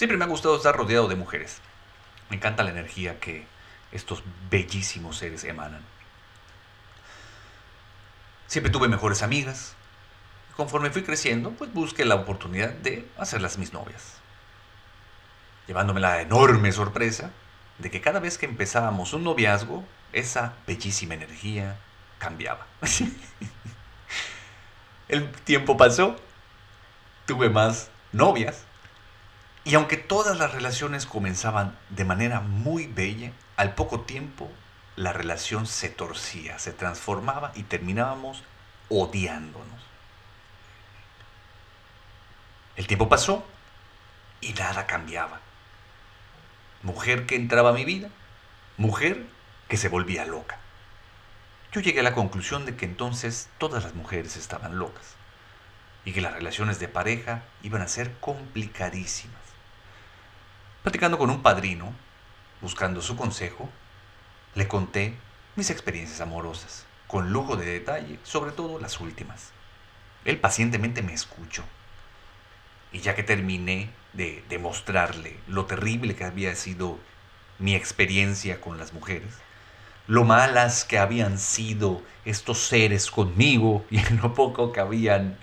Siempre me ha gustado estar rodeado de mujeres. Me encanta la energía que estos bellísimos seres emanan. Siempre tuve mejores amigas. Conforme fui creciendo, pues busqué la oportunidad de hacerlas mis novias. Llevándome la enorme sorpresa de que cada vez que empezábamos un noviazgo, esa bellísima energía cambiaba. El tiempo pasó, tuve más novias, y aunque todas las relaciones comenzaban de manera muy bella, al poco tiempo la relación se torcía, se transformaba y terminábamos odiándonos. El tiempo pasó y nada cambiaba. Mujer que entraba a mi vida, mujer que se volvía loca. Yo llegué a la conclusión de que entonces todas las mujeres estaban locas y que las relaciones de pareja iban a ser complicadísimas. Platicando con un padrino, buscando su consejo, le conté mis experiencias amorosas, con lujo de detalle, sobre todo las últimas. Él pacientemente me escuchó. Y ya que terminé de demostrarle lo terrible que había sido mi experiencia con las mujeres, lo malas que habían sido estos seres conmigo y lo poco que habían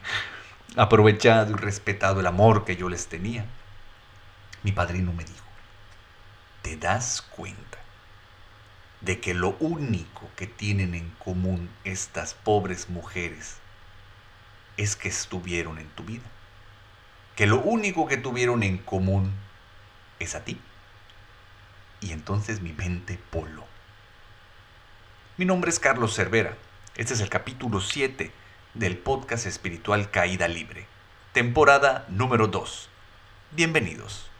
aprovechado y respetado el amor que yo les tenía, mi padrino me dijo, ¿te das cuenta de que lo único que tienen en común estas pobres mujeres es que estuvieron en tu vida. Que lo único que tuvieron en común es a ti. Y entonces mi mente poló. Mi nombre es Carlos Cervera. Este es el capítulo 7 del podcast espiritual Caída Libre, temporada número 2. Bienvenidos.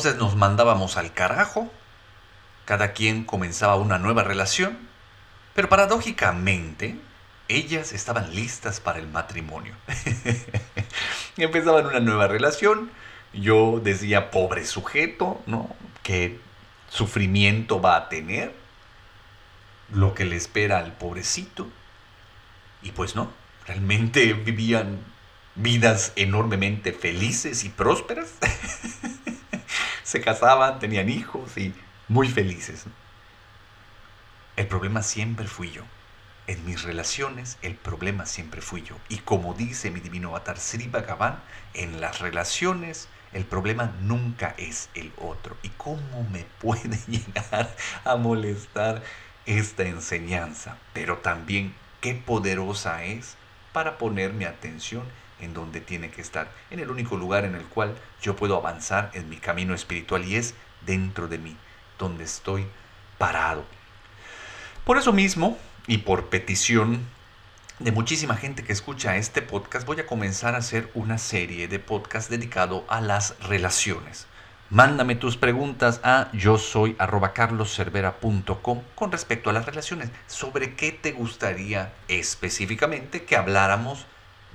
Entonces nos mandábamos al carajo, cada quien comenzaba una nueva relación, pero paradójicamente ellas estaban listas para el matrimonio. Empezaban una nueva relación, yo decía, pobre sujeto, ¿no? ¿Qué sufrimiento va a tener? Lo que le espera al pobrecito. Y pues no, realmente vivían vidas enormemente felices y prósperas. se casaban, tenían hijos y muy felices. El problema siempre fui yo. En mis relaciones el problema siempre fui yo. Y como dice mi divino avatar Sri Bhagavan, en las relaciones el problema nunca es el otro. ¿Y cómo me puede llegar a molestar esta enseñanza? Pero también qué poderosa es para poner mi atención en donde tiene que estar, en el único lugar en el cual yo puedo avanzar en mi camino espiritual y es dentro de mí, donde estoy parado. Por eso mismo, y por petición de muchísima gente que escucha este podcast, voy a comenzar a hacer una serie de podcasts dedicado a las relaciones. Mándame tus preguntas a yo soy carloscervera.com con respecto a las relaciones. ¿Sobre qué te gustaría específicamente que habláramos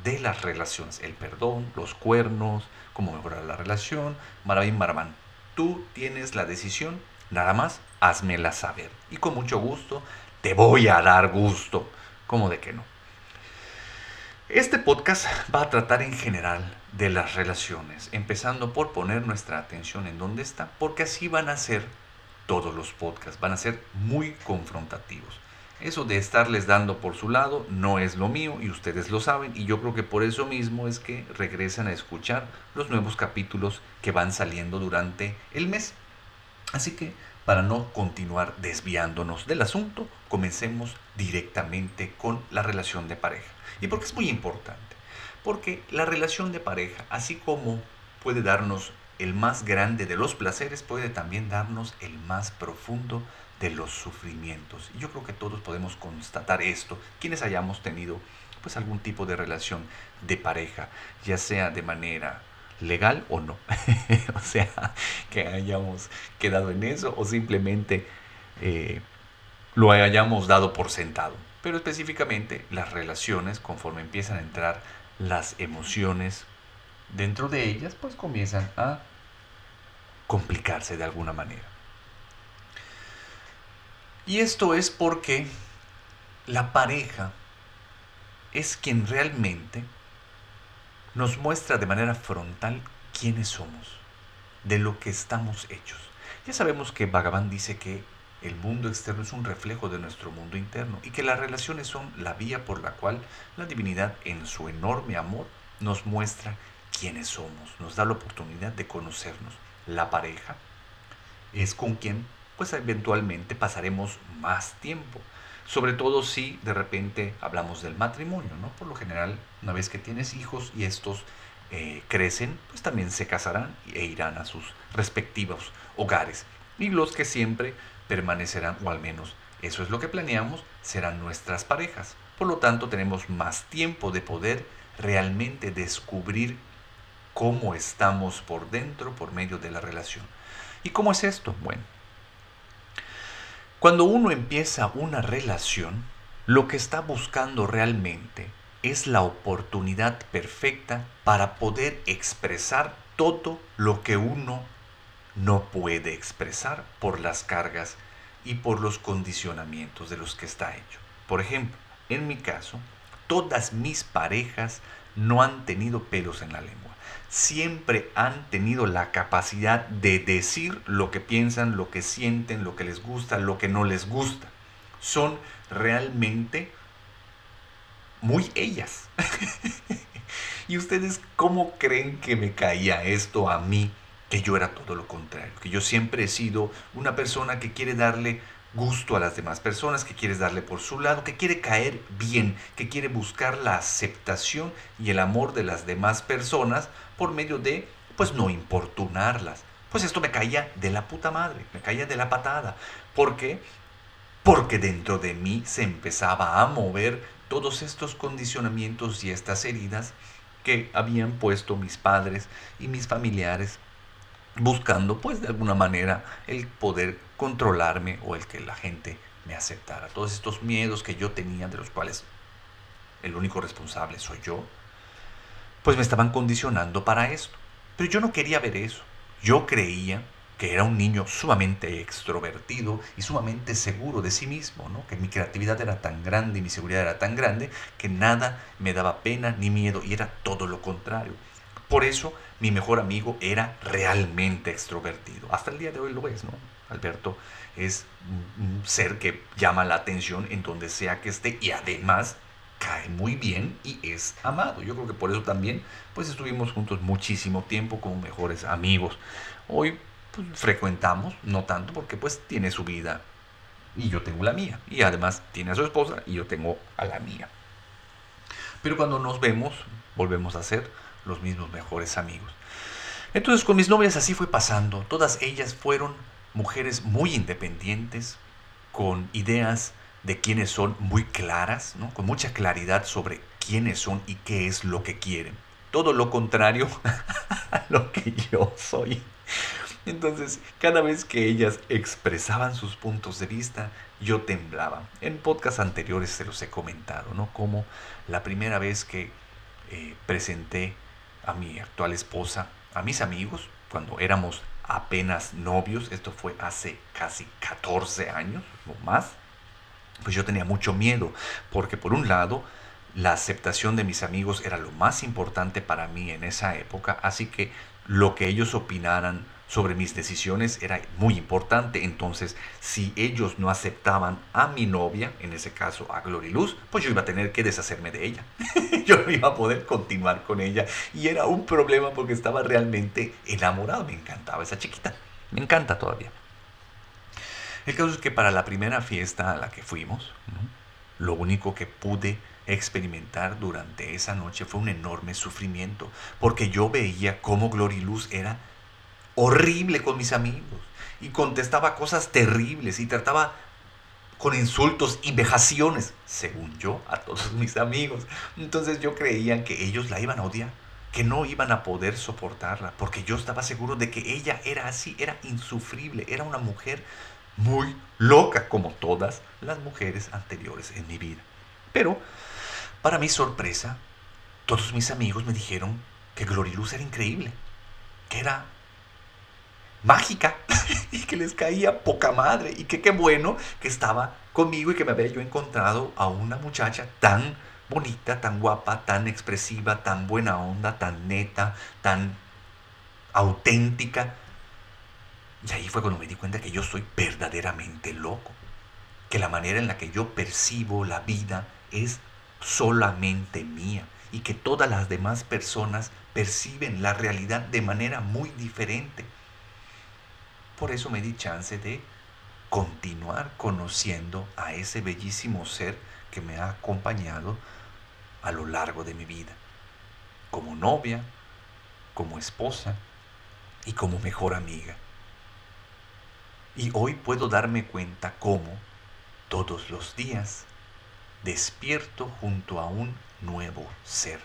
de las relaciones, el perdón, los cuernos, cómo mejorar la relación, maravín, maraván. Tú tienes la decisión, nada más, házmela saber. Y con mucho gusto, te voy a dar gusto. ¿Cómo de que no? Este podcast va a tratar en general de las relaciones, empezando por poner nuestra atención en dónde está, porque así van a ser todos los podcasts, van a ser muy confrontativos. Eso de estarles dando por su lado no es lo mío y ustedes lo saben y yo creo que por eso mismo es que regresan a escuchar los nuevos capítulos que van saliendo durante el mes. Así que para no continuar desviándonos del asunto, comencemos directamente con la relación de pareja. ¿Y por qué es muy importante? Porque la relación de pareja, así como puede darnos el más grande de los placeres, puede también darnos el más profundo los sufrimientos. Y yo creo que todos podemos constatar esto, quienes hayamos tenido pues algún tipo de relación de pareja, ya sea de manera legal o no. o sea, que hayamos quedado en eso o simplemente eh, lo hayamos dado por sentado. Pero específicamente las relaciones, conforme empiezan a entrar las emociones dentro de ellas, pues comienzan a complicarse de alguna manera. Y esto es porque la pareja es quien realmente nos muestra de manera frontal quiénes somos, de lo que estamos hechos. Ya sabemos que Bhagavan dice que el mundo externo es un reflejo de nuestro mundo interno y que las relaciones son la vía por la cual la divinidad en su enorme amor nos muestra quiénes somos, nos da la oportunidad de conocernos. La pareja es con quien pues eventualmente pasaremos más tiempo. Sobre todo si de repente hablamos del matrimonio, ¿no? Por lo general, una vez que tienes hijos y estos eh, crecen, pues también se casarán e irán a sus respectivos hogares. Y los que siempre permanecerán, o al menos eso es lo que planeamos, serán nuestras parejas. Por lo tanto, tenemos más tiempo de poder realmente descubrir cómo estamos por dentro por medio de la relación. ¿Y cómo es esto? Bueno, cuando uno empieza una relación, lo que está buscando realmente es la oportunidad perfecta para poder expresar todo lo que uno no puede expresar por las cargas y por los condicionamientos de los que está hecho. Por ejemplo, en mi caso, todas mis parejas no han tenido pelos en la lengua siempre han tenido la capacidad de decir lo que piensan, lo que sienten, lo que les gusta, lo que no les gusta. Son realmente muy ellas. ¿Y ustedes cómo creen que me caía esto a mí? Que yo era todo lo contrario, que yo siempre he sido una persona que quiere darle gusto a las demás personas, que quieres darle por su lado, que quiere caer bien, que quiere buscar la aceptación y el amor de las demás personas por medio de, pues no importunarlas. Pues esto me caía de la puta madre, me caía de la patada. ¿Por qué? Porque dentro de mí se empezaba a mover todos estos condicionamientos y estas heridas que habían puesto mis padres y mis familiares buscando pues de alguna manera el poder controlarme o el que la gente me aceptara. Todos estos miedos que yo tenía, de los cuales el único responsable soy yo, pues me estaban condicionando para esto. Pero yo no quería ver eso. Yo creía que era un niño sumamente extrovertido y sumamente seguro de sí mismo, ¿no? que mi creatividad era tan grande y mi seguridad era tan grande que nada me daba pena ni miedo y era todo lo contrario. Por eso mi mejor amigo era realmente extrovertido. Hasta el día de hoy lo es, ¿no? Alberto es un ser que llama la atención en donde sea que esté y además cae muy bien y es amado. Yo creo que por eso también pues estuvimos juntos muchísimo tiempo como mejores amigos. Hoy pues, frecuentamos, no tanto porque pues tiene su vida y yo tengo la mía. Y además tiene a su esposa y yo tengo a la mía. Pero cuando nos vemos, volvemos a ser los mismos mejores amigos. Entonces con mis novias así fue pasando. Todas ellas fueron mujeres muy independientes, con ideas de quiénes son muy claras, con mucha claridad sobre quiénes son y qué es lo que quieren. Todo lo contrario a lo que yo soy. Entonces, cada vez que ellas expresaban sus puntos de vista, yo temblaba. En podcasts anteriores se los he comentado, ¿no? Como la primera vez que eh, presenté a mi actual esposa, a mis amigos, cuando éramos apenas novios, esto fue hace casi 14 años o más, pues yo tenía mucho miedo, porque por un lado, la aceptación de mis amigos era lo más importante para mí en esa época, así que lo que ellos opinaran sobre mis decisiones era muy importante. Entonces, si ellos no aceptaban a mi novia, en ese caso a Glory Luz, pues yo iba a tener que deshacerme de ella. yo no iba a poder continuar con ella. Y era un problema porque estaba realmente enamorado. Me encantaba esa chiquita. Me encanta todavía. El caso es que para la primera fiesta a la que fuimos, lo único que pude experimentar durante esa noche fue un enorme sufrimiento, porque yo veía cómo Glory Luz era horrible con mis amigos y contestaba cosas terribles y trataba con insultos y vejaciones, según yo, a todos mis amigos. Entonces yo creía que ellos la iban a odiar, que no iban a poder soportarla, porque yo estaba seguro de que ella era así, era insufrible, era una mujer muy loca, como todas las mujeres anteriores en mi vida. Pero, para mi sorpresa, todos mis amigos me dijeron que Gloriluz era increíble, que era mágica y que les caía poca madre y que qué bueno que estaba conmigo y que me había yo encontrado a una muchacha tan bonita, tan guapa, tan expresiva, tan buena onda, tan neta, tan auténtica. Y ahí fue cuando me di cuenta que yo soy verdaderamente loco, que la manera en la que yo percibo la vida es solamente mía y que todas las demás personas perciben la realidad de manera muy diferente. Por eso me di chance de continuar conociendo a ese bellísimo ser que me ha acompañado a lo largo de mi vida, como novia, como esposa y como mejor amiga. Y hoy puedo darme cuenta cómo todos los días despierto junto a un nuevo ser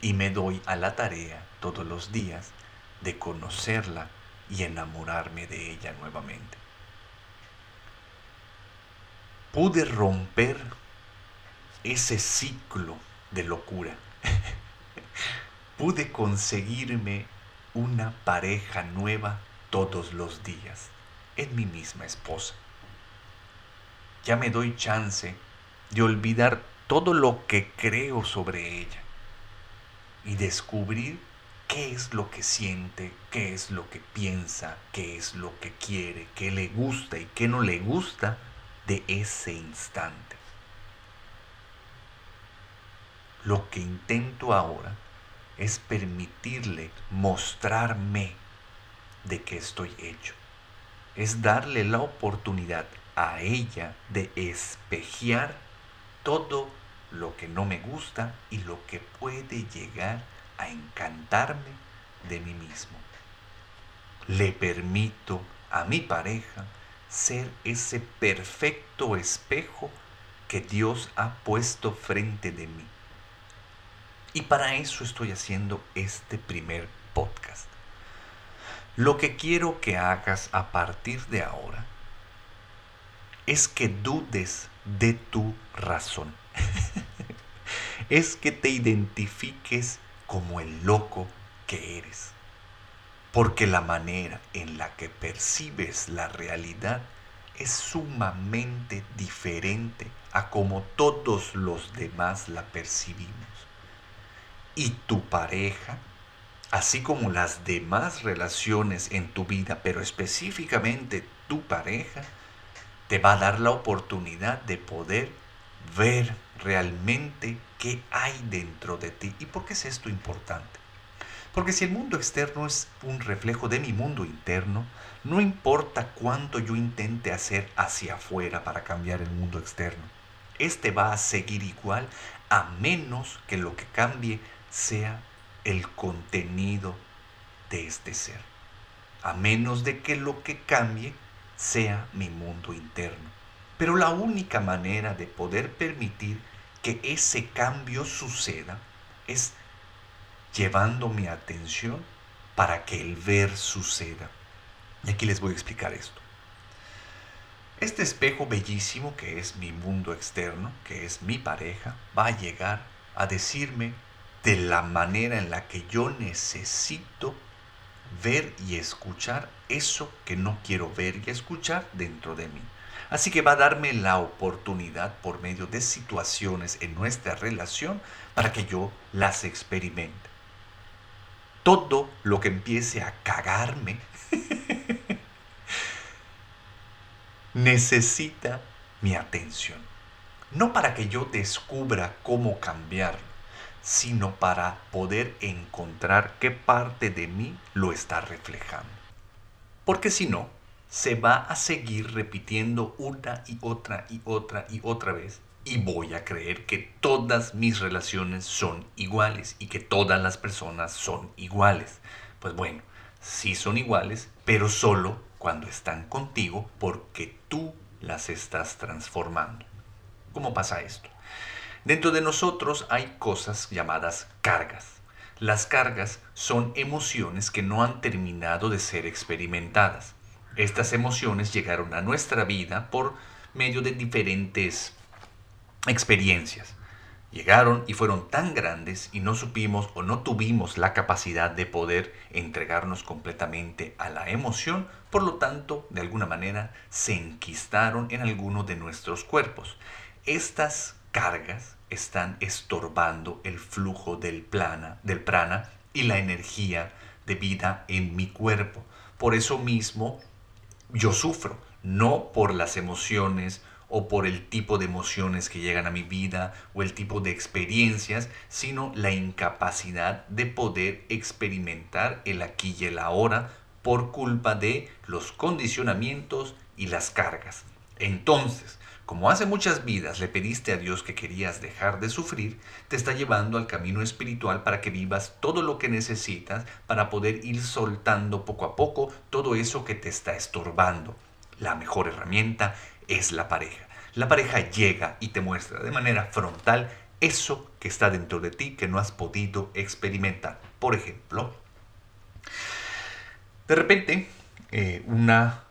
y me doy a la tarea todos los días de conocerla y enamorarme de ella nuevamente. Pude romper ese ciclo de locura. Pude conseguirme una pareja nueva todos los días en mi misma esposa. Ya me doy chance de olvidar todo lo que creo sobre ella y descubrir qué es lo que siente, qué es lo que piensa, qué es lo que quiere, qué le gusta y qué no le gusta de ese instante. Lo que intento ahora es permitirle mostrarme de qué estoy hecho. Es darle la oportunidad a ella de espejear todo lo que no me gusta y lo que puede llegar a encantarme de mí mismo. Le permito a mi pareja ser ese perfecto espejo que Dios ha puesto frente de mí. Y para eso estoy haciendo este primer podcast. Lo que quiero que hagas a partir de ahora es que dudes de tu razón. es que te identifiques como el loco que eres. Porque la manera en la que percibes la realidad es sumamente diferente a como todos los demás la percibimos. Y tu pareja, así como las demás relaciones en tu vida, pero específicamente tu pareja, te va a dar la oportunidad de poder ver realmente qué hay dentro de ti. ¿Y por qué es esto importante? Porque si el mundo externo es un reflejo de mi mundo interno, no importa cuánto yo intente hacer hacia afuera para cambiar el mundo externo, este va a seguir igual a menos que lo que cambie sea el contenido de este ser. A menos de que lo que cambie sea mi mundo interno. Pero la única manera de poder permitir que ese cambio suceda es llevando mi atención para que el ver suceda. Y aquí les voy a explicar esto. Este espejo bellísimo que es mi mundo externo, que es mi pareja, va a llegar a decirme de la manera en la que yo necesito ver y escuchar eso que no quiero ver y escuchar dentro de mí. Así que va a darme la oportunidad por medio de situaciones en nuestra relación para que yo las experimente. Todo lo que empiece a cagarme necesita mi atención. No para que yo descubra cómo cambiarlo, sino para poder encontrar qué parte de mí lo está reflejando. Porque si no, se va a seguir repitiendo una y otra y otra y otra vez. Y voy a creer que todas mis relaciones son iguales y que todas las personas son iguales. Pues bueno, sí son iguales, pero solo cuando están contigo porque tú las estás transformando. ¿Cómo pasa esto? Dentro de nosotros hay cosas llamadas cargas. Las cargas son emociones que no han terminado de ser experimentadas. Estas emociones llegaron a nuestra vida por medio de diferentes experiencias. Llegaron y fueron tan grandes y no supimos o no tuvimos la capacidad de poder entregarnos completamente a la emoción, por lo tanto, de alguna manera, se enquistaron en alguno de nuestros cuerpos. Estas cargas están estorbando el flujo del, del prana y la energía de vida en mi cuerpo. Por eso mismo yo sufro, no por las emociones o por el tipo de emociones que llegan a mi vida o el tipo de experiencias, sino la incapacidad de poder experimentar el aquí y el ahora por culpa de los condicionamientos y las cargas. Entonces, como hace muchas vidas le pediste a Dios que querías dejar de sufrir, te está llevando al camino espiritual para que vivas todo lo que necesitas para poder ir soltando poco a poco todo eso que te está estorbando. La mejor herramienta es la pareja. La pareja llega y te muestra de manera frontal eso que está dentro de ti que no has podido experimentar. Por ejemplo, de repente, eh, una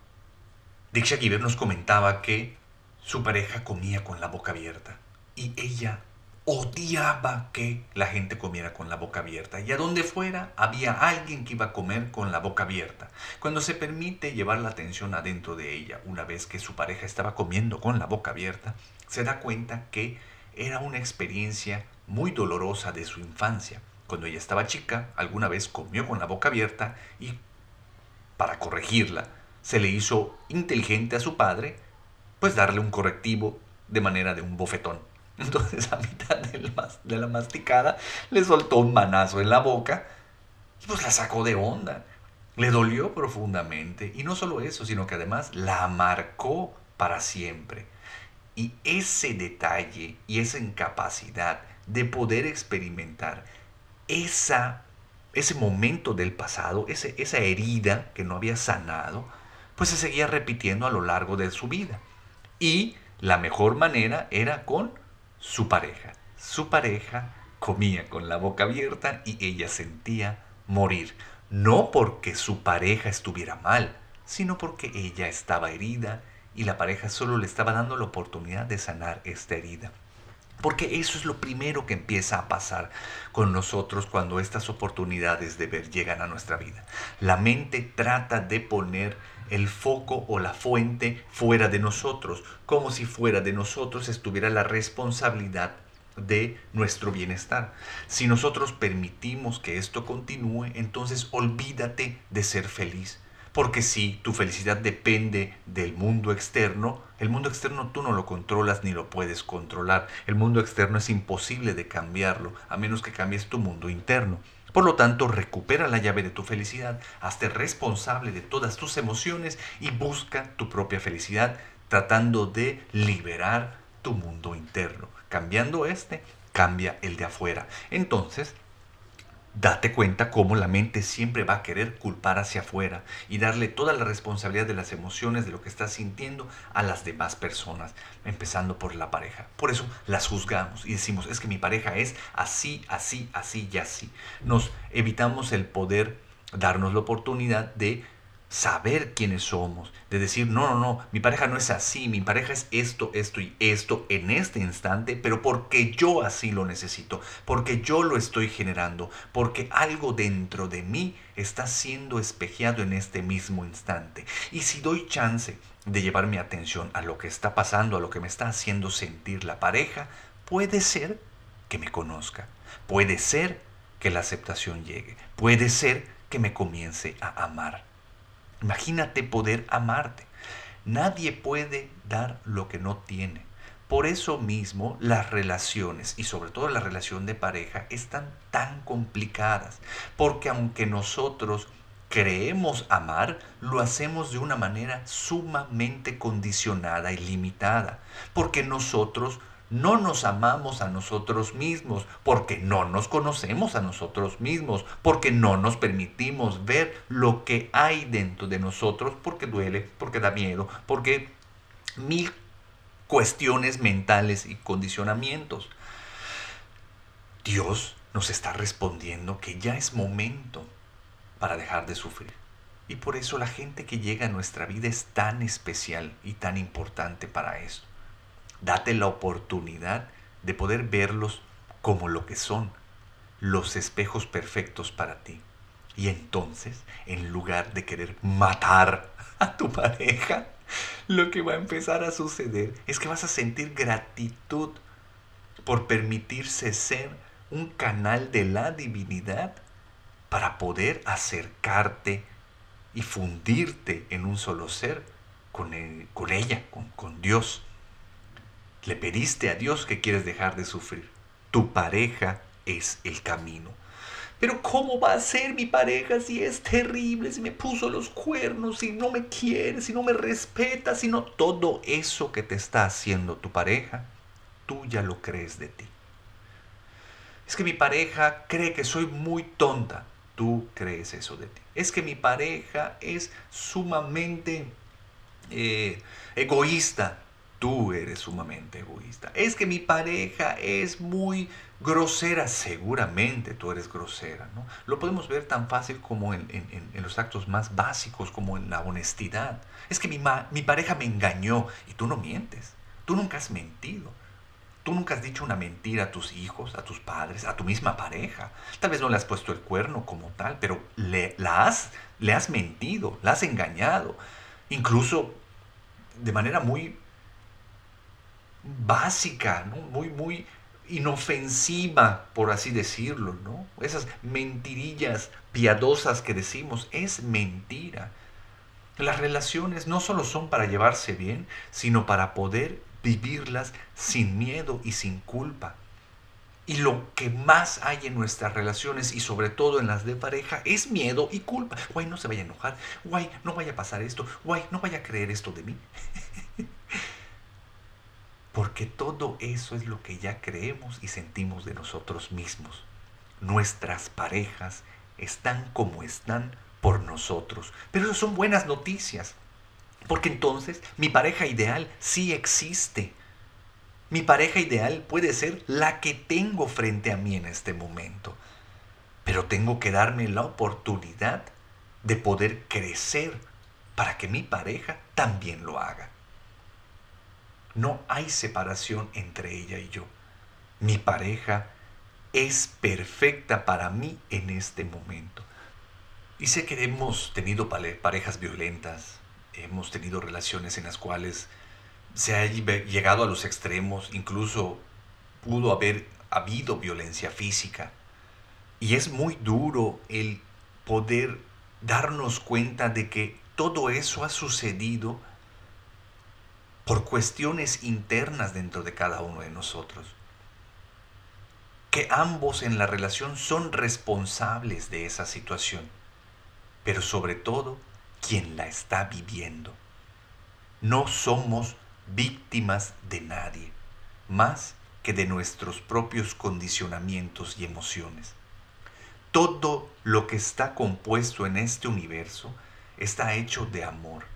Diksha Giver nos comentaba que su pareja comía con la boca abierta y ella odiaba que la gente comiera con la boca abierta y a donde fuera había alguien que iba a comer con la boca abierta. Cuando se permite llevar la atención adentro de ella, una vez que su pareja estaba comiendo con la boca abierta, se da cuenta que era una experiencia muy dolorosa de su infancia. Cuando ella estaba chica, alguna vez comió con la boca abierta y para corregirla, se le hizo inteligente a su padre, pues darle un correctivo de manera de un bofetón. Entonces a mitad de la masticada le soltó un manazo en la boca y pues la sacó de onda. Le dolió profundamente. Y no solo eso, sino que además la marcó para siempre. Y ese detalle y esa incapacidad de poder experimentar esa, ese momento del pasado, ese, esa herida que no había sanado, pues se seguía repitiendo a lo largo de su vida. Y la mejor manera era con su pareja. Su pareja comía con la boca abierta y ella sentía morir. No porque su pareja estuviera mal, sino porque ella estaba herida y la pareja solo le estaba dando la oportunidad de sanar esta herida. Porque eso es lo primero que empieza a pasar con nosotros cuando estas oportunidades de ver llegan a nuestra vida. La mente trata de poner el foco o la fuente fuera de nosotros, como si fuera de nosotros estuviera la responsabilidad de nuestro bienestar. Si nosotros permitimos que esto continúe, entonces olvídate de ser feliz. Porque si tu felicidad depende del mundo externo, el mundo externo tú no lo controlas ni lo puedes controlar. El mundo externo es imposible de cambiarlo, a menos que cambies tu mundo interno. Por lo tanto, recupera la llave de tu felicidad, hazte responsable de todas tus emociones y busca tu propia felicidad, tratando de liberar tu mundo interno. Cambiando este, cambia el de afuera. Entonces, Date cuenta cómo la mente siempre va a querer culpar hacia afuera y darle toda la responsabilidad de las emociones, de lo que estás sintiendo a las demás personas, empezando por la pareja. Por eso las juzgamos y decimos, es que mi pareja es así, así, así y así. Nos evitamos el poder darnos la oportunidad de saber quiénes somos, de decir, no, no, no, mi pareja no es así, mi pareja es esto, esto y esto en este instante, pero porque yo así lo necesito, porque yo lo estoy generando, porque algo dentro de mí está siendo espejeado en este mismo instante. Y si doy chance de llevar mi atención a lo que está pasando, a lo que me está haciendo sentir la pareja, puede ser que me conozca, puede ser que la aceptación llegue, puede ser que me comience a amar. Imagínate poder amarte. Nadie puede dar lo que no tiene. Por eso mismo las relaciones y sobre todo la relación de pareja están tan complicadas. Porque aunque nosotros creemos amar, lo hacemos de una manera sumamente condicionada y limitada. Porque nosotros no nos amamos a nosotros mismos, porque no nos conocemos a nosotros mismos, porque no nos permitimos ver lo que hay dentro de nosotros, porque duele, porque da miedo, porque mil cuestiones mentales y condicionamientos. Dios nos está respondiendo que ya es momento para dejar de sufrir. Y por eso la gente que llega a nuestra vida es tan especial y tan importante para eso. Date la oportunidad de poder verlos como lo que son, los espejos perfectos para ti. Y entonces, en lugar de querer matar a tu pareja, lo que va a empezar a suceder es que vas a sentir gratitud por permitirse ser un canal de la divinidad para poder acercarte y fundirte en un solo ser con, ella, con Dios. Le pediste a Dios que quieres dejar de sufrir. Tu pareja es el camino. Pero ¿cómo va a ser mi pareja si es terrible, si me puso los cuernos, si no me quiere, si no me respeta, si no todo eso que te está haciendo tu pareja, tú ya lo crees de ti. Es que mi pareja cree que soy muy tonta, tú crees eso de ti. Es que mi pareja es sumamente eh, egoísta, tú eres sumamente egoísta. Es que mi pareja es muy grosera, seguramente tú eres grosera. ¿no? Lo podemos ver tan fácil como en, los actos más básicos, como en la honestidad. Es que mi, mi pareja me engañó y tú no mientes. Tú nunca has mentido. Tú nunca has dicho una mentira a tus hijos, a tus padres, a tu misma pareja. Tal vez no le has puesto el cuerno como tal, pero le, la has, le has mentido, la has engañado. Incluso de manera muy básica, muy, muy inofensiva, por así decirlo, ¿no? Esas mentirillas piadosas que decimos, es mentira. Las relaciones no solo son para llevarse bien, sino para poder vivirlas sin miedo y sin culpa. Y lo que más hay en nuestras relaciones y sobre todo en las de pareja es miedo y culpa. Guay, no se vaya a enojar. Guay, no vaya a pasar esto. Guay, no vaya a creer esto de mí. Porque todo eso es lo que ya creemos y sentimos de nosotros mismos. Nuestras parejas están como están por nosotros. Pero eso son buenas noticias. Porque entonces mi pareja ideal sí existe. Mi pareja ideal puede ser la que tengo frente a mí en este momento. Pero tengo que darme la oportunidad de poder crecer para que mi pareja también lo haga. No hay separación entre ella y yo. Mi pareja es perfecta para mí en este momento. Y sé que hemos tenido parejas violentas, hemos tenido relaciones en las cuales se ha llegado a los extremos, incluso pudo haber habido violencia física. Y es muy duro el poder darnos cuenta de que todo eso ha sucedido por cuestiones internas dentro de cada uno de nosotros. Que ambos en la relación son responsables de esa situación, pero sobre todo quien la está viviendo. No somos víctimas de nadie, más que de nuestros propios condicionamientos y emociones. Todo lo que está compuesto en este universo está hecho de amor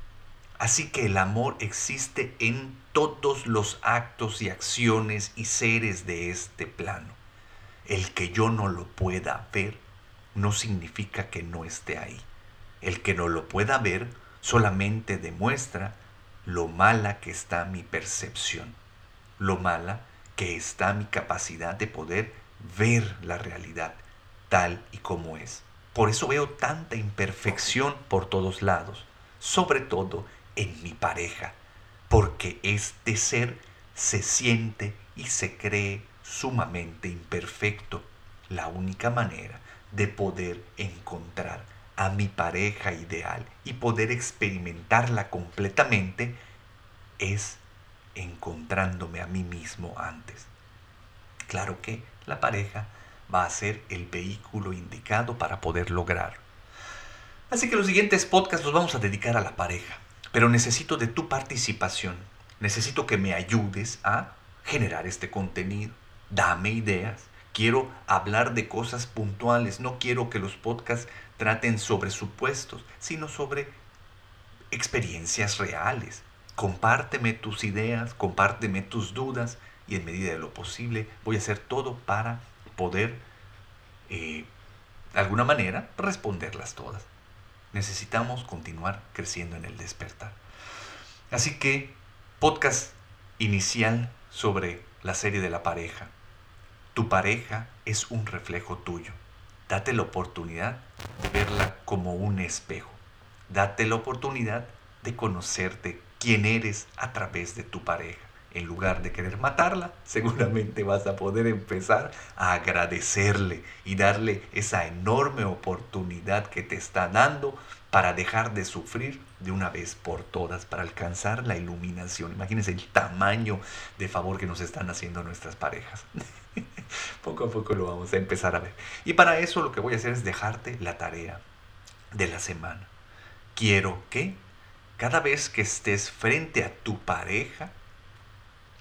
Así que el amor existe en todos los actos y acciones y seres de este plano. El que yo no lo pueda ver no significa que no esté ahí. El que no lo pueda ver solamente demuestra lo mala que está mi percepción, lo mala que está mi capacidad de poder ver la realidad tal y como es. Por eso veo tanta imperfección por todos lados, sobre todo en mi pareja, porque este ser se siente y se cree sumamente imperfecto. La única manera de poder encontrar a mi pareja ideal y poder experimentarla completamente es encontrándome a mí mismo antes. Claro que la pareja va a ser el vehículo indicado para poder lograr. Así que los siguientes podcasts los vamos a dedicar a la pareja pero necesito de tu participación. Necesito que me ayudes a generar este contenido. Dame ideas. Quiero hablar de cosas puntuales. No quiero que los podcasts traten sobre supuestos, sino sobre experiencias reales. compárteme tus ideas, compárteme tus dudas y en medida de lo posible voy a hacer todo para poder, eh, de alguna manera, responderlas todas. Necesitamos continuar creciendo en el despertar. Así que, podcast inicial sobre la serie de la pareja. Tu pareja es un reflejo tuyo. Date la oportunidad de verla como un espejo. Date la oportunidad de conocerte quién eres a través de tu pareja. En lugar de querer matarla, seguramente vas a poder empezar a agradecerle y darle esa enorme oportunidad que te está dando para dejar de sufrir de una vez por todas, para alcanzar la iluminación. Imagínense el tamaño de favor que nos están haciendo nuestras parejas. poco a poco lo vamos a empezar a ver. Y para eso lo que voy a hacer es dejarte la tarea de la semana. Quiero que cada vez que estés frente a tu pareja,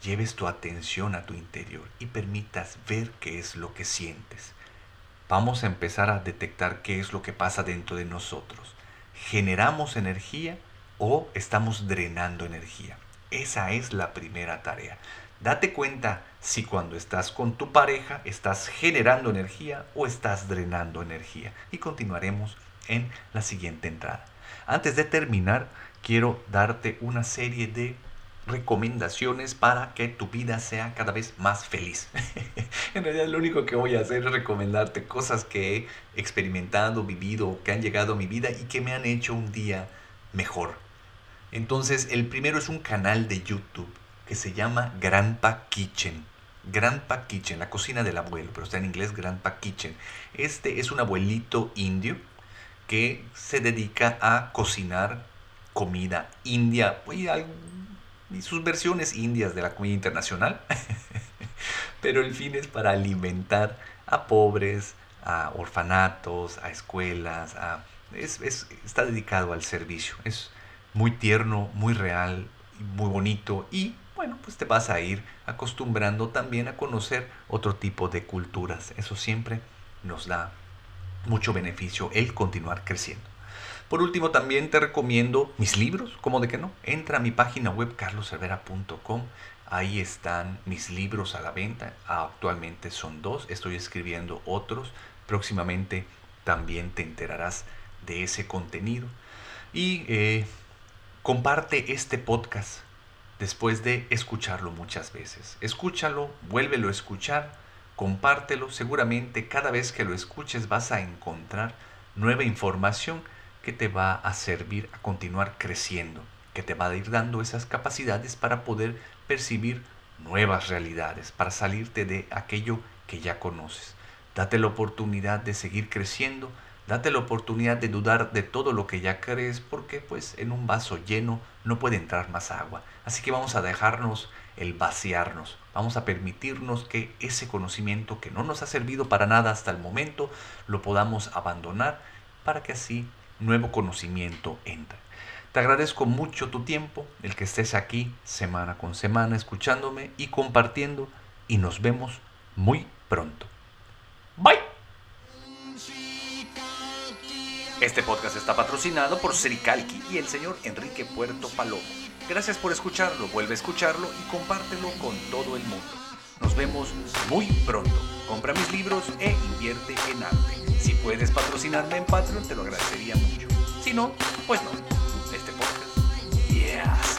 lleves tu atención a tu interior y permitas ver qué es lo que sientes. Vamos a empezar a detectar qué es lo que pasa dentro de nosotros. ¿Generamos energía o estamos drenando energía? Esa es la primera tarea. Date cuenta si cuando estás con tu pareja estás generando energía o estás drenando energía. Y continuaremos en la siguiente entrada. Antes de terminar, quiero darte una serie de recomendaciones para que tu vida sea cada vez más feliz. en realidad lo único que voy a hacer es recomendarte cosas que he experimentado, vivido, que han llegado a mi vida y que me han hecho un día mejor. Entonces, el primero es un canal de YouTube que se llama Grandpa Kitchen. Grandpa Kitchen, la cocina del abuelo, pero está en inglés Grandpa Kitchen. Este es un abuelito indio que se dedica a cocinar comida india y, sus versiones indias de la comida internacional. Pero el fin es para alimentar a pobres, a orfanatos, a escuelas, a, es, está dedicado al servicio. Es muy tierno, muy real, muy bonito y bueno, pues te vas a ir acostumbrando también a conocer otro tipo de culturas. Eso siempre nos da mucho beneficio el continuar creciendo. Por último, también te recomiendo mis libros, ¿cómo de que no? Entra a mi página web carloservera.com. Ahí están mis libros a la venta. Actualmente son dos. Estoy escribiendo otros. Próximamente también te enterarás de ese contenido. Y eh, comparte este podcast después de escucharlo muchas veces. Escúchalo, vuélvelo a escuchar, compártelo. Seguramente cada vez que lo escuches vas a encontrar nueva información que te va a servir a continuar creciendo, que te va a ir dando esas capacidades para poder percibir nuevas realidades, para salirte de aquello que ya conoces. Date la oportunidad de seguir creciendo, date la oportunidad de dudar de todo lo que ya crees, porque pues en un vaso lleno no puede entrar más agua. Así que vamos a dejarnos el vaciarnos, vamos a permitirnos que ese conocimiento que no nos ha servido para nada hasta el momento, lo podamos abandonar para que así nuevo conocimiento entra. Te agradezco mucho tu tiempo, el que estés aquí semana con semana escuchándome y compartiendo y nos vemos muy pronto. Bye. Este podcast está patrocinado por Sericalqui y el señor Enrique Puerto Palomo. Gracias por escucharlo, vuelve a escucharlo y compártelo con todo el mundo. Nos vemos muy pronto. Compra mis libros e invierte en arte. Si puedes patrocinarme en Patreon, te lo agradecería mucho. Si no, pues no. Este podcast. Yeah.